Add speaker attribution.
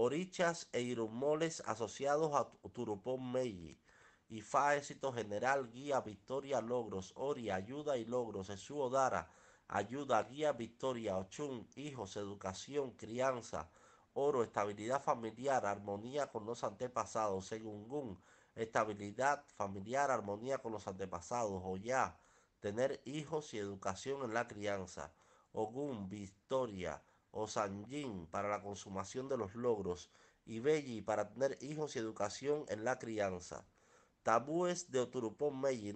Speaker 1: orichas e irumoles asociados a Turupón Meiji. Ifa éxito general, guía, victoria, logros, Ori, ayuda y logros, Jesús Odara, ayuda, guía, victoria, Ochun, hijos, educación, crianza, oro, estabilidad familiar, armonía con los antepasados, Segungun, estabilidad familiar, armonía con los antepasados, Oya, tener hijos y educación en la crianza, Ogun, victoria, Osanjin, para la consumación de los logros, y Belli, para tener hijos y educación en la crianza. Tabúes de Oturupón Meiji,